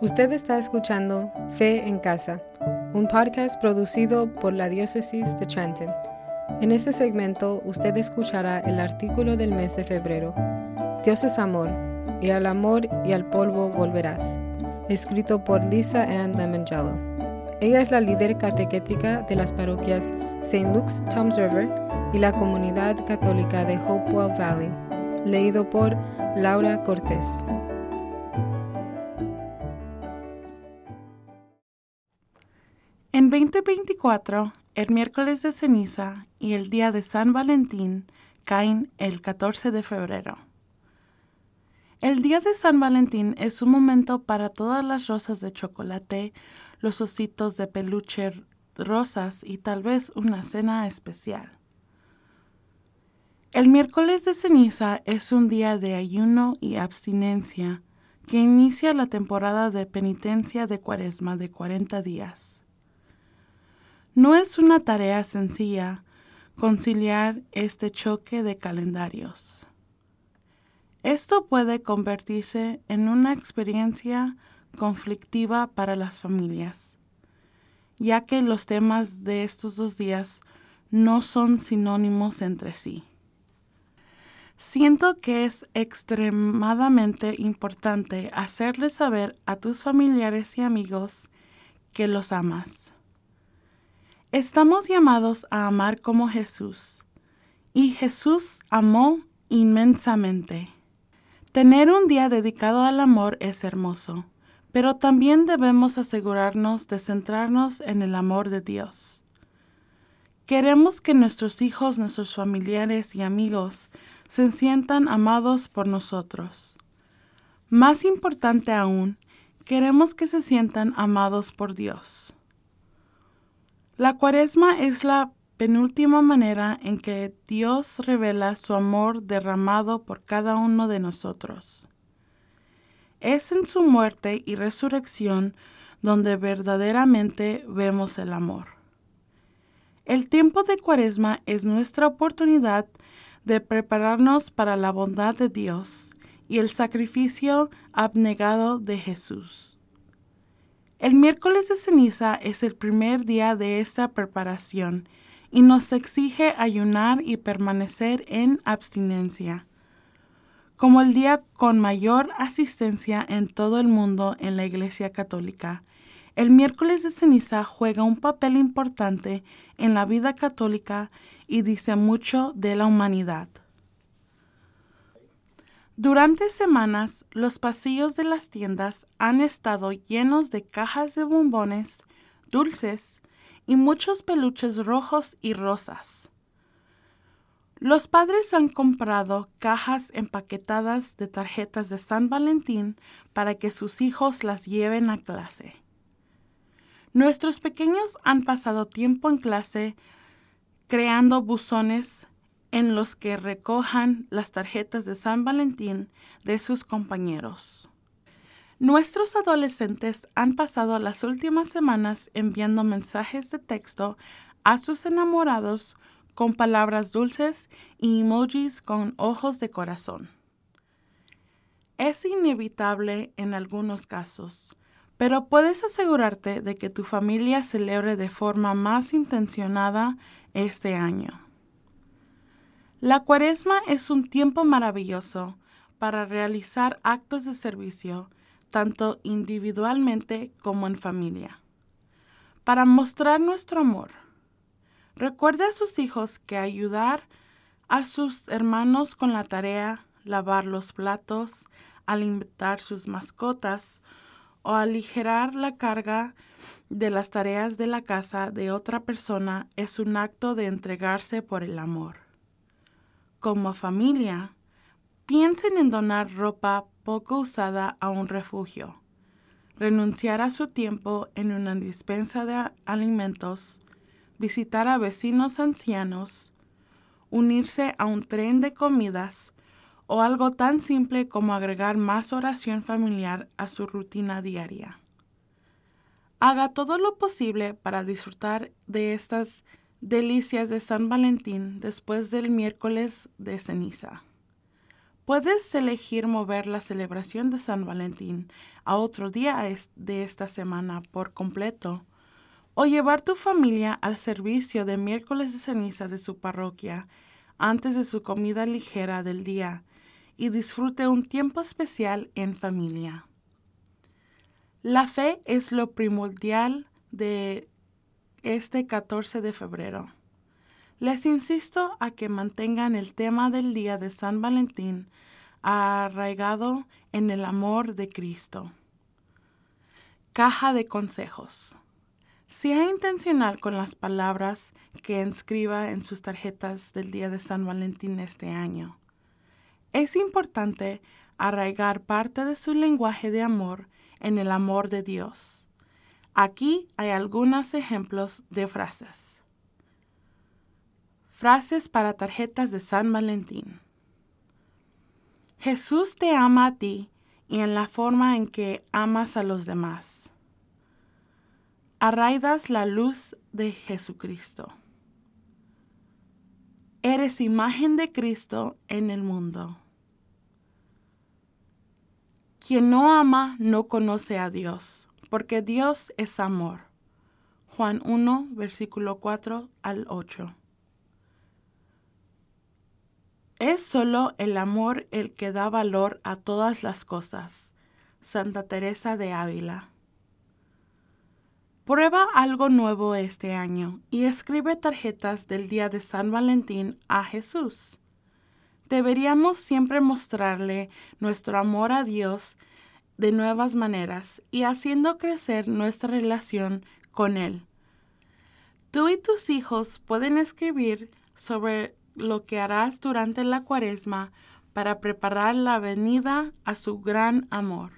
Usted está escuchando Fe en Casa, un podcast producido por la Diócesis de Trenton. En este segmento usted escuchará el artículo del mes de febrero, Dios es amor, y al amor y al polvo volverás, escrito por Lisa Ann Lemongello. Ella es la líder catequética de las parroquias St. Luke's Toms River y la comunidad católica de Hopewell Valley, leído por Laura Cortés. En 2024, el miércoles de ceniza y el día de San Valentín caen el 14 de febrero. El día de San Valentín es un momento para todas las rosas de chocolate, los ositos de peluche rosas y tal vez una cena especial. El miércoles de ceniza es un día de ayuno y abstinencia que inicia la temporada de penitencia de cuaresma de 40 días. No es una tarea sencilla conciliar este choque de calendarios. Esto puede convertirse en una experiencia conflictiva para las familias, ya que los temas de estos dos días no son sinónimos entre sí. Siento que es extremadamente importante hacerles saber a tus familiares y amigos que los amas Estamos llamados a amar como Jesús, y Jesús amó inmensamente. Tener un día dedicado al amor es hermoso, pero también debemos asegurarnos de centrarnos en el amor de Dios. Queremos que nuestros hijos, nuestros familiares y amigos se sientan amados por nosotros. Más importante aún, queremos que se sientan amados por Dios. La cuaresma es la penúltima manera en que Dios revela su amor derramado por cada uno de nosotros. Es en su muerte y resurrección donde verdaderamente vemos el amor. El tiempo de cuaresma es nuestra oportunidad de prepararnos para la bondad de Dios y el sacrificio abnegado de Jesús. El miércoles de ceniza es el primer día de esta preparación y nos exige ayunar y permanecer en abstinencia. Como el día con mayor asistencia en todo el mundo en la Iglesia Católica, el miércoles de ceniza juega un papel importante en la vida católica y dice mucho de la humanidad. Durante semanas, los pasillos de las tiendas han estado llenos de cajas de bombones, dulces y muchos peluches rojos y rosas. Los padres han comprado cajas empaquetadas de tarjetas de San Valentín para que sus hijos las lleven a clase. Nuestros pequeños han pasado tiempo en clase creando buzones en los que recojan las tarjetas de San Valentín de sus compañeros. Nuestros adolescentes han pasado las últimas semanas enviando mensajes de texto a sus enamorados con palabras dulces y emojis con ojos de corazón. Es inevitable en algunos casos, pero puedes asegurarte de que tu familia celebre de forma más intencionada este año. La cuaresma es un tiempo maravilloso para realizar actos de servicio, tanto individualmente como en familia, para mostrar nuestro amor. Recuerde a sus hijos que ayudar a sus hermanos con la tarea, lavar los platos, alimentar sus mascotas o aligerar la carga de las tareas de la casa de otra persona es un acto de entregarse por el amor. Como familia, piensen en donar ropa poco usada a un refugio, renunciar a su tiempo en una dispensa de alimentos, visitar a vecinos ancianos, unirse a un tren de comidas o algo tan simple como agregar más oración familiar a su rutina diaria. Haga todo lo posible para disfrutar de estas delicias de San Valentín después del miércoles de ceniza. Puedes elegir mover la celebración de San Valentín a otro día de esta semana por completo o llevar tu familia al servicio de miércoles de ceniza de su parroquia antes de su comida ligera del día y disfrute un tiempo especial en familia. La fe es lo primordial de este 14 de febrero. Les insisto a que mantengan el tema del día de San Valentín arraigado en el amor de Cristo. Caja de consejos. Sea intencional con las palabras que inscriba en sus tarjetas del día de San Valentín este año. Es importante arraigar parte de su lenguaje de amor en el amor de Dios. Aquí hay algunos ejemplos de frases. Frases para tarjetas de San Valentín. Jesús te ama a ti y en la forma en que amas a los demás. Arraidas la luz de Jesucristo. Eres imagen de Cristo en el mundo. Quien no ama no conoce a Dios, porque Dios es amor. Juan 1, versículo 4 al 8. Es solo el amor el que da valor a todas las cosas. Santa Teresa de Ávila. Prueba algo nuevo este año y escribe tarjetas del día de San Valentín a Jesús. Deberíamos siempre mostrarle nuestro amor a Dios de nuevas maneras y haciendo crecer nuestra relación con Él. Tú y tus hijos pueden escribir sobre lo que harás durante la cuaresma para preparar la venida a su gran amor.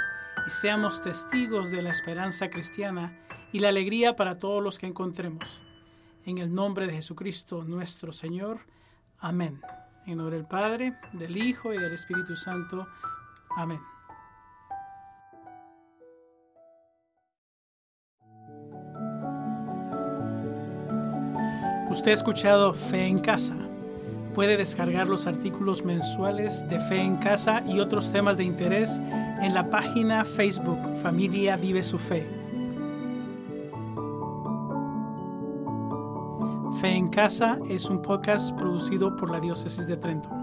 y seamos testigos de la esperanza cristiana y la alegría para todos los que encontremos. En el nombre de Jesucristo nuestro Señor. Amén. En nombre del Padre, del Hijo y del Espíritu Santo. Amén. Usted ha escuchado Fe en Casa. Puede descargar los artículos mensuales de Fe en Casa y otros temas de interés en la página Facebook Familia Vive su Fe. Fe en Casa es un podcast producido por la Diócesis de Trento.